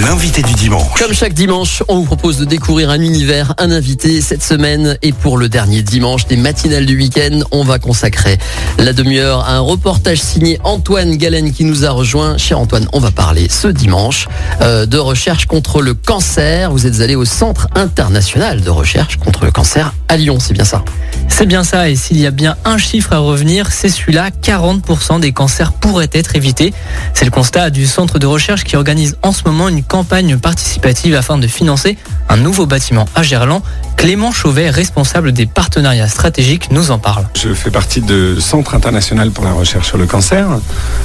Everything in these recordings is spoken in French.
l'invité du dimanche. Comme chaque dimanche, on vous propose de découvrir un univers, un invité cette semaine. Et pour le dernier dimanche des matinales du week-end, on va consacrer la demi-heure à un reportage signé Antoine Galen qui nous a rejoint. Cher Antoine, on va parler ce dimanche euh, de recherche contre le cancer. Vous êtes allé au Centre international de recherche contre le cancer à Lyon, c'est bien ça? C'est bien ça, et s'il y a bien un chiffre à revenir, c'est celui-là, 40% des cancers pourraient être évités. C'est le constat du centre de recherche qui organise en ce moment une campagne participative afin de financer un nouveau bâtiment à Gerland. Clément Chauvet, responsable des partenariats stratégiques, nous en parle. Je fais partie de Centre international pour la recherche sur le cancer,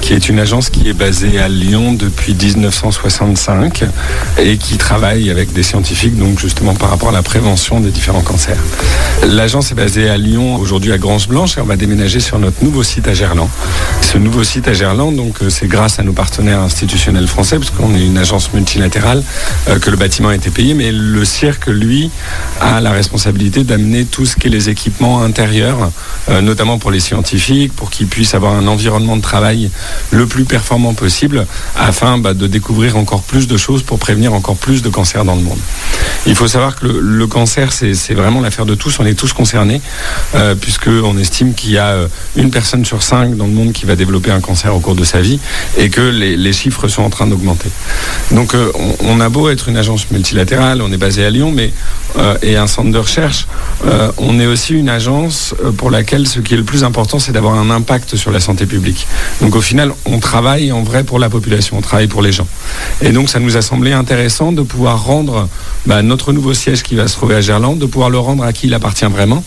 qui est une agence qui est basée à Lyon depuis 1965 et qui travaille avec des scientifiques, donc justement par rapport à la prévention des différents cancers. L'agence est basée à Lyon, aujourd'hui à Grange-Blanche, et on va déménager sur notre nouveau site à Gerland. Ce nouveau site à Gerland, donc c'est grâce à nos partenaires institutionnels français, parce qu'on est une agence euh, que le bâtiment a été payé, mais le cirque, lui, a la responsabilité d'amener tout ce qui est les équipements intérieurs, euh, notamment pour les scientifiques, pour qu'ils puissent avoir un environnement de travail le plus performant possible, afin bah, de découvrir encore plus de choses pour prévenir encore plus de cancers dans le monde. Il faut savoir que le, cancer, c'est vraiment l'affaire de tous, on est tous concernés, euh, puisqu'on estime qu'il y a euh, une personne sur cinq dans le monde qui va développer un cancer au cours de sa vie, et que les chiffres sont en train d'augmenter. Donc euh, on, a beau être une agence multilatérale, on est basé à Lyon, mais euh, et un centre de recherche, euh, on est aussi une agence pour laquelle ce qui est le plus important, c'est d'avoir un impact sur la santé publique. Donc au final, on travaille en vrai pour la population, on travaille pour les gens. Et donc ça nous a semblé intéressant de pouvoir rendre bah, notre nouveau siège qui va se trouver à Gerland, de pouvoir le rendre à qui il appartient vraiment,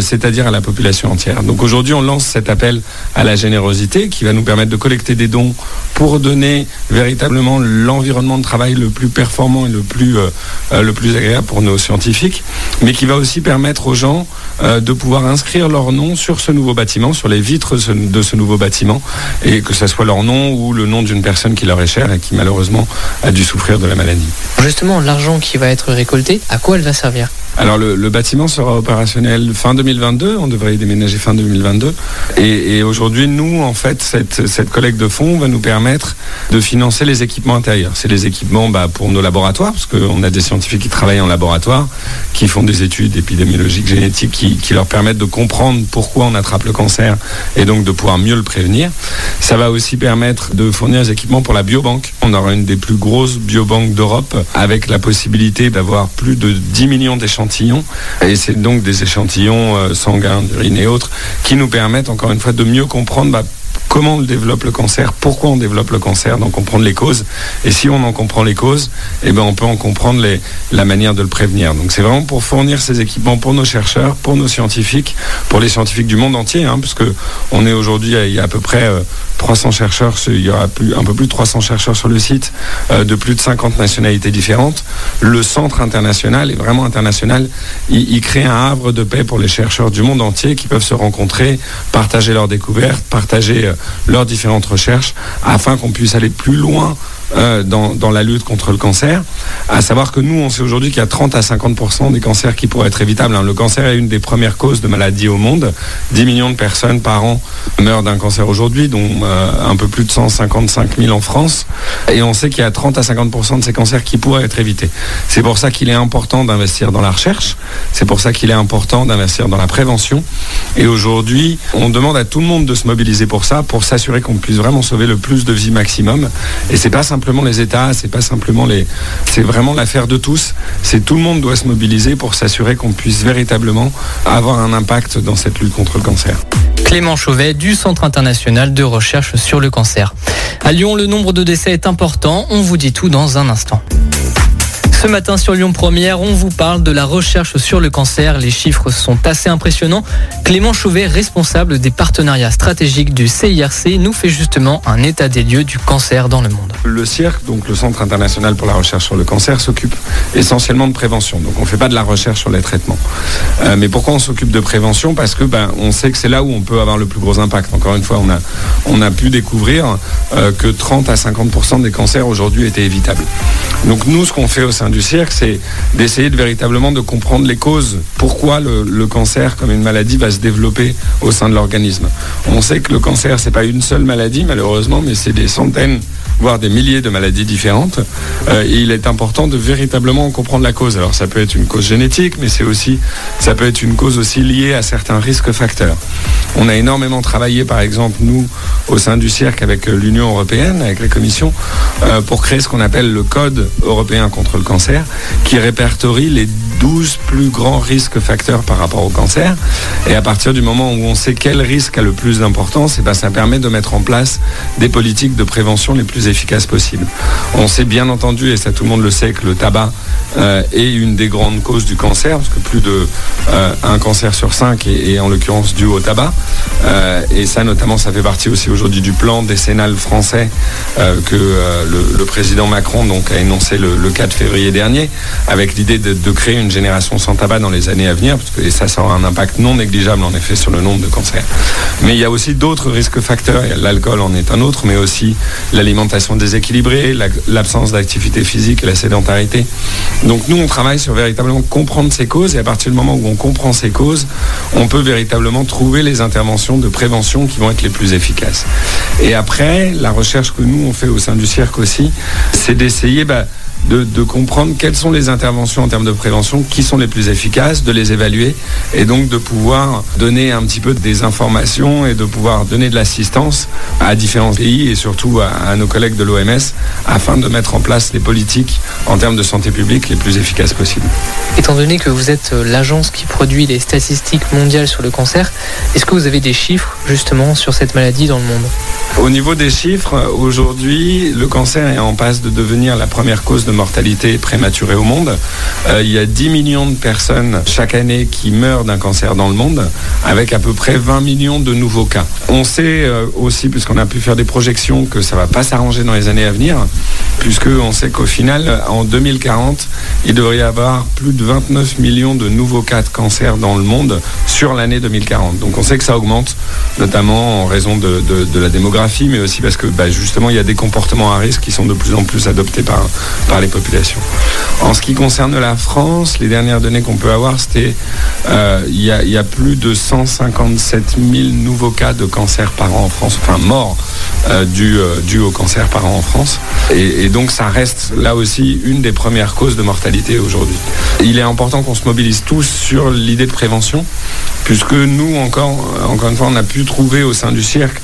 c'est-à-dire à la population entière. Donc aujourd'hui, on lance cet appel à la générosité qui va nous permettre de collecter des dons pour donner véritablement l'environnement de travail le plus performant et le plus, euh, le plus agréable pour nos scientifiques, mais qui va aussi permettre aux gens euh, de pouvoir inscrire leur nom sur ce nouveau bâtiment, sur les vitres de ce nouveau bâtiment, et que ce soit leur nom ou le nom d'une personne qui leur est chère et qui malheureusement a dû souffrir de la maladie. Justement, l'argent qui va être récolté, à quoi elle va servir? Alors le, bâtiment sera opérationnel fin 2022, on devrait y déménager fin 2022. Et, et aujourd'hui, nous, en fait, cette, cette collecte de fonds va nous permettre de financer les équipements intérieurs. C'est les équipements bah, pour nos laboratoires, parce qu'on a des scientifiques qui travaillent en laboratoire, qui font des études épidémiologiques, génétiques, qui, qui leur permettent de comprendre pourquoi on attrape le cancer et donc de pouvoir mieux le prévenir. Ça va aussi permettre de fournir des équipements pour la biobanque. On aura une des plus grosses biobanques d'Europe, avec la possibilité d'avoir plus de 10 millions d'échantillons et c'est donc des échantillons euh, sanguins, d'urine et autres qui nous permettent encore une fois de mieux comprendre bah, comment on développe le cancer, pourquoi on développe le cancer, donc comprendre les causes. Et si on en comprend les causes, eh ben on peut en comprendre la manière de le prévenir. Donc c'est vraiment pour fournir ces équipements pour nos chercheurs, pour nos scientifiques, pour les scientifiques du monde entier, hein, parce que on est aujourd'hui, il y a à peu près euh, 300 chercheurs, il y aura plus, un peu plus de 300 chercheurs sur le site, euh, de plus de 50 nationalités différentes. Le centre international est vraiment international. Il, il crée un havre de paix pour les chercheurs du monde entier qui peuvent se rencontrer, partager leurs découvertes, partager euh, leurs différentes recherches, afin qu'on puisse aller plus loin euh, dans, la lutte contre le cancer. À savoir que nous, on sait aujourd'hui qu'il y a 30 à 50% des cancers qui pourraient être évitables. Hein. Le cancer est une des premières causes de maladies au monde. 10 millions de personnes par an meurent d'un cancer aujourd'hui, dont euh, un peu plus de 155 000 en France. Et on sait qu'il y a 30 à 50% de ces cancers qui pourraient être évités. C'est pour ça qu'il est important d'investir dans la recherche. C'est pour ça qu'il est important d'investir dans la prévention. Et aujourd'hui, on demande à tout le monde de se mobiliser pour ça, pour s'assurer qu'on puisse vraiment sauver le plus de vies maximum. Et c'est pas simplement les États, c'est pas simplement les... C'est vraiment l'affaire de tous. C'est tout le monde doit se mobiliser pour s'assurer qu'on puisse véritablement avoir un impact dans cette lutte contre le cancer. Clément Chauvet du Centre international de recherche sur le cancer. À Lyon, le nombre de décès est important. On vous dit tout dans un instant. Ce matin sur Lyon Première, on vous parle de la recherche sur le cancer. Les chiffres sont assez impressionnants. Clément Chauvet, responsable des partenariats stratégiques du CIRC, nous fait justement un état des lieux du cancer dans le monde. Le CIRC, donc le Centre international pour la recherche sur le cancer, s'occupe essentiellement de prévention. Donc on ne fait pas de la recherche sur les traitements. Euh, mais pourquoi on s'occupe de prévention? Parce que ben, on sait que c'est là où on peut avoir le plus gros impact. Encore une fois, on a, on a pu découvrir euh, que 30 à 50% des cancers aujourd'hui étaient évitables. Donc nous, ce qu'on fait au sein du cirque, c'est d'essayer de véritablement de comprendre les causes. Pourquoi le, cancer, comme une maladie, va se développer au sein de l'organisme? On sait que le cancer, c'est pas une seule maladie, malheureusement, mais c'est des centaines voire des milliers de maladies différentes. Euh, il est important de véritablement comprendre la cause. Alors ça peut être une cause génétique, mais c'est aussi, ça peut être une cause aussi liée à certains risques facteurs. On a énormément travaillé, par exemple, nous, au sein du cirque, avec l'Union européenne, avec la Commission, euh, pour créer ce qu'on appelle le Code européen contre le cancer, qui répertorie les 12 plus grands risques facteurs par rapport au cancer. Et à partir du moment où on sait quel risque a le plus d'importance, et eh ben ça permet de mettre en place des politiques de prévention les plus efficaces possibles. On sait bien entendu, et ça tout le monde le sait, que le tabac euh, est une des grandes causes du cancer, parce que plus de euh, un cancer sur cinq est, en l'occurrence dû au tabac. Euh, et ça notamment, ça fait partie aussi aujourd'hui du plan décennal français que le, président Macron a énoncé le, 4 février dernier, avec l'idée de, de créer une génération sans tabac dans les années à venir, parce que et ça, ça aura un impact non négligeable en effet sur le nombre de cancers. Mais il y a aussi d'autres risques facteurs, l'alcool en est un autre, mais aussi l'alimentation déséquilibrée, l'absence d'activité physique et la sédentarité. Donc nous, on travaille sur véritablement comprendre ces causes, et à partir du moment où on comprend ces causes, on peut véritablement trouver les interventions de prévention qui vont être les plus efficaces. Et après, la recherche que nous, on fait au sein du cirque aussi, c'est d'essayer... Bah, de, comprendre quelles sont les interventions en termes de prévention qui sont les plus efficaces, de les évaluer et donc de pouvoir donner un petit peu des informations et de pouvoir donner de l'assistance à différents pays et surtout à, nos collègues de l'OMS afin de mettre en place les politiques en termes de santé publique les plus efficaces possibles. Étant donné que vous êtes euh, l'agence qui produit les statistiques mondiales sur le cancer, est-ce que vous avez des chiffres justement sur cette maladie dans le monde? Au niveau des chiffres, aujourd'hui, le cancer est en passe de devenir la première cause de mortalité prématurée au monde. Euh, il y a 10 millions de personnes chaque année qui meurent d'un cancer dans le monde, avec à peu près 20 millions de nouveaux cas. On sait euh, aussi, puisqu'on a pu faire des projections, que ça ne va pas s'arranger dans les années à venir, puisqu'on sait qu'au final, en 2040, il devrait y avoir plus de 29 millions de nouveaux cas de cancer dans le monde sur l'année 2040. Donc on sait que ça augmente, notamment en raison de, la démographie, mais aussi parce que bah, justement, il y a des comportements à risque qui sont de plus en plus adoptés par, par les populations. En ce qui concerne la France, les dernières données qu'on peut avoir, c'était euh, il y, a plus de 157 000 nouveaux cas de cancer par an en France, enfin morts euh, euh, dû, au cancer par an en France. Et, donc ça reste là aussi une des premières causes de mortalité aujourd'hui. Il est important qu'on se mobilise tous sur l'idée de prévention, puisque nous encore, encore une fois, on a pu trouver au sein du cirque,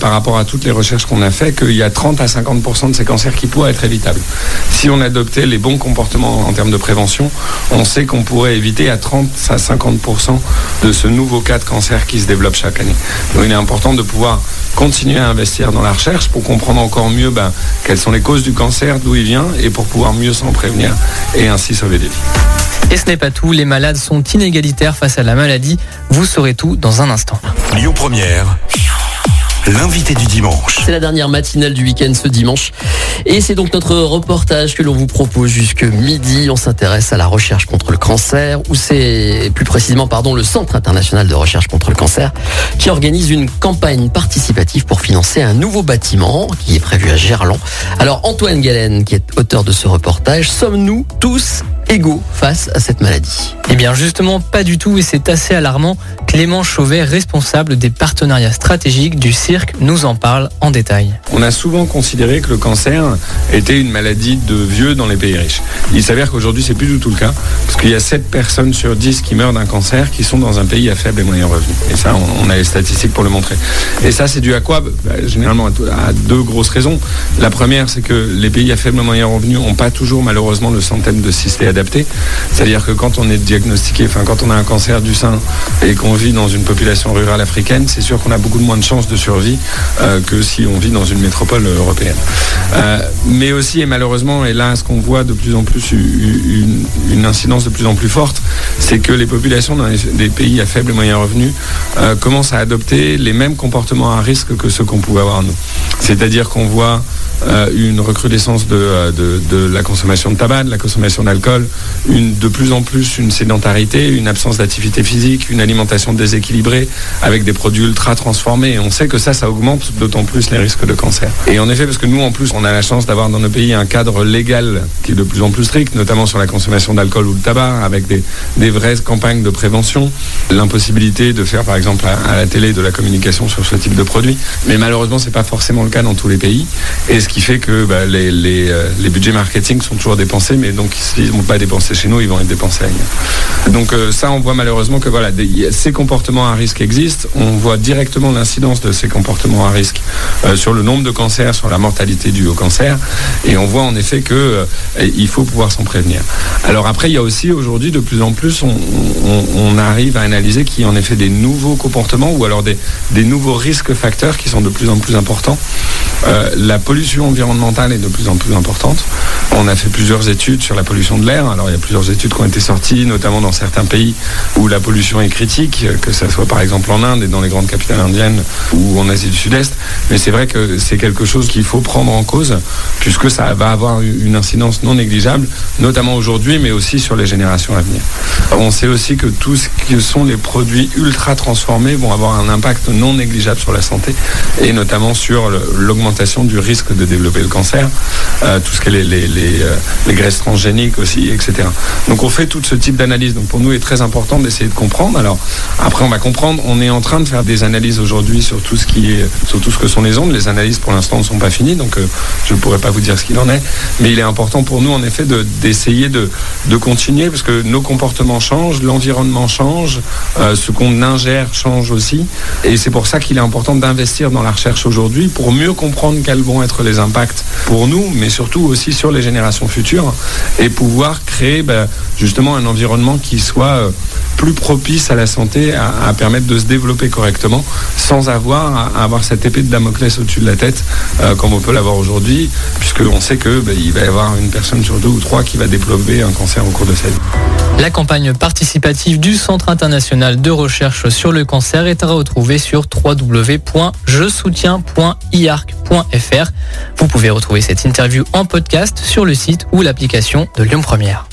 par rapport à toutes les recherches qu'on a fait, qu'il y a 30 à 50% de ces cancers qui pourraient être évitables. Si on adoptait les bons comportements en termes de prévention, on sait qu'on pourrait éviter à 30 à 50% de ce nouveau cas de cancer qui se développe chaque année. Donc il est important de pouvoir continuer à investir dans la recherche pour comprendre encore mieux ben, quelles sont les causes du cancer, d'où il vient, et pour pouvoir mieux s'en prévenir et ainsi sauver des vies. Et ce n'est pas tout, les malades sont inégalitaires face à la maladie. Vous saurez tout dans un instant. Lyon Première l'invité du dimanche. C'est la dernière matinale du week-end ce dimanche. Et c'est donc notre reportage que l'on vous propose jusque midi. On s'intéresse à la recherche contre le cancer, ou c'est plus précisément le Centre international de recherche contre le cancer qui organise une campagne participative pour financer un nouveau bâtiment qui est prévu à Gerland. Alors Antoine Galen, qui est auteur de ce reportage, sommes-nous tous égaux face à cette maladie Eh bien justement pas du tout et c'est assez alarmant. Clément Chauvet, responsable des partenariats stratégiques du cirque, nous en parle en détail. On a souvent considéré que le cancer était une maladie de vieux dans les pays riches. Il s'avère qu'aujourd'hui c'est plus du tout le cas parce qu'il y a 7 personnes sur 10 qui meurent d'un cancer qui sont dans un pays à faible et moyen revenu. Et ça on, a les statistiques pour le montrer. Et ça c'est dû à quoi? Bah, Généralement à deux grosses raisons. La première c'est que les pays à faible et moyen revenu n'ont pas toujours malheureusement le centaine de c'est-à-dire que quand on est diagnostiqué, enfin quand on a un cancer du sein et qu'on vit dans une population rurale africaine, c'est sûr qu'on a beaucoup moins de chances de survie euh, que si on vit dans une métropole européenne. Euh, mais aussi, et malheureusement, et là ce qu'on voit de plus en plus, une, incidence de plus en plus forte, c'est que les populations des pays à faible et moyen revenu euh, commencent à adopter les mêmes comportements à risque que ceux qu'on pouvait avoir nous. C'est-à-dire qu'on voit une recrudescence de, de, la consommation de tabac, de la consommation d'alcool, une, de plus en plus une sédentarité, une absence d'activité physique, une alimentation déséquilibrée avec des produits ultra transformés. Et on sait que ça, ça augmente d'autant plus les risques de cancer. Et en effet, parce que nous, en plus, on a la chance d'avoir dans nos pays un cadre légal qui est de plus en plus strict, notamment sur la consommation d'alcool ou de tabac, avec des, des vraies campagnes de prévention, l'impossibilité de faire, par exemple, à, la télé de la communication sur ce type de produit. Mais malheureusement, c'est pas forcément le cas dans tous les pays. Qui fait que bah, les, euh, les, budgets marketing sont toujours dépensés, mais donc s'ils ne vont pas dépenser chez nous, ils vont être dépensés ailleurs. Donc euh, ça, on voit malheureusement que voilà, ces comportements à risque existent. On voit directement l'incidence de ces comportements à risque euh, sur le nombre de cancers, sur la mortalité due au cancer, et on voit en effet que euh, il faut pouvoir s'en prévenir. Alors après, il y a aussi aujourd'hui de plus en plus, on, on, arrive à analyser qu'il y a en effet des nouveaux comportements ou alors des, des nouveaux risques facteurs qui sont de plus en plus importants. La pollution environnementale est de plus en plus importante. On a fait plusieurs études sur la pollution de l'air. Alors il y a plusieurs études qui ont été sorties, notamment dans certains pays où la pollution est critique, que ce soit par exemple en Inde et dans les grandes capitales indiennes ou en Asie du Sud-Est. Mais c'est vrai que c'est quelque chose qu'il faut prendre en cause, puisque ça va avoir une incidence non négligeable, notamment aujourd'hui, mais aussi sur les générations à venir. On sait aussi que tout ce que sont les produits ultra transformés vont avoir un impact non négligeable sur la santé, et notamment sur l'augmentation du risque de développer le cancer, euh, tout ce qui est les, les, les, euh, graisses transgéniques aussi, etc. Donc on fait tout ce type d'analyse. Donc pour nous, il est très important d'essayer de comprendre. Alors après, on va comprendre. On est en train de faire des analyses aujourd'hui sur tout ce qui est, sur tout ce que sont les ondes. Les analyses pour l'instant ne sont pas finies, donc euh, je ne pourrais pas vous dire ce qu'il en est. Mais il est important pour nous, en effet, d'essayer de, de, continuer parce que nos comportements changent, l'environnement change, ce qu'on ingère change aussi. Et c'est pour ça qu'il est important d'investir dans la recherche aujourd'hui pour mieux comprendre quels vont être les impacts pour nous, mais surtout aussi sur les générations futures et pouvoir créer ben, justement un environnement qui soit euh, plus propice à la santé, à, permettre de se développer correctement sans avoir à, avoir cette épée de Damoclès au-dessus de la tête euh, comme on peut l'avoir aujourd'hui, puisqu'on sait qu'il ben, va y avoir une personne sur deux ou trois qui va développer un cancer au cours de sa vie. La campagne participative du Centre international de recherche sur le cancer est à retrouver sur www.jesoutiens.iarc.fr. Vous pouvez retrouver cette interview en podcast sur le site ou l'application de Lyon Première.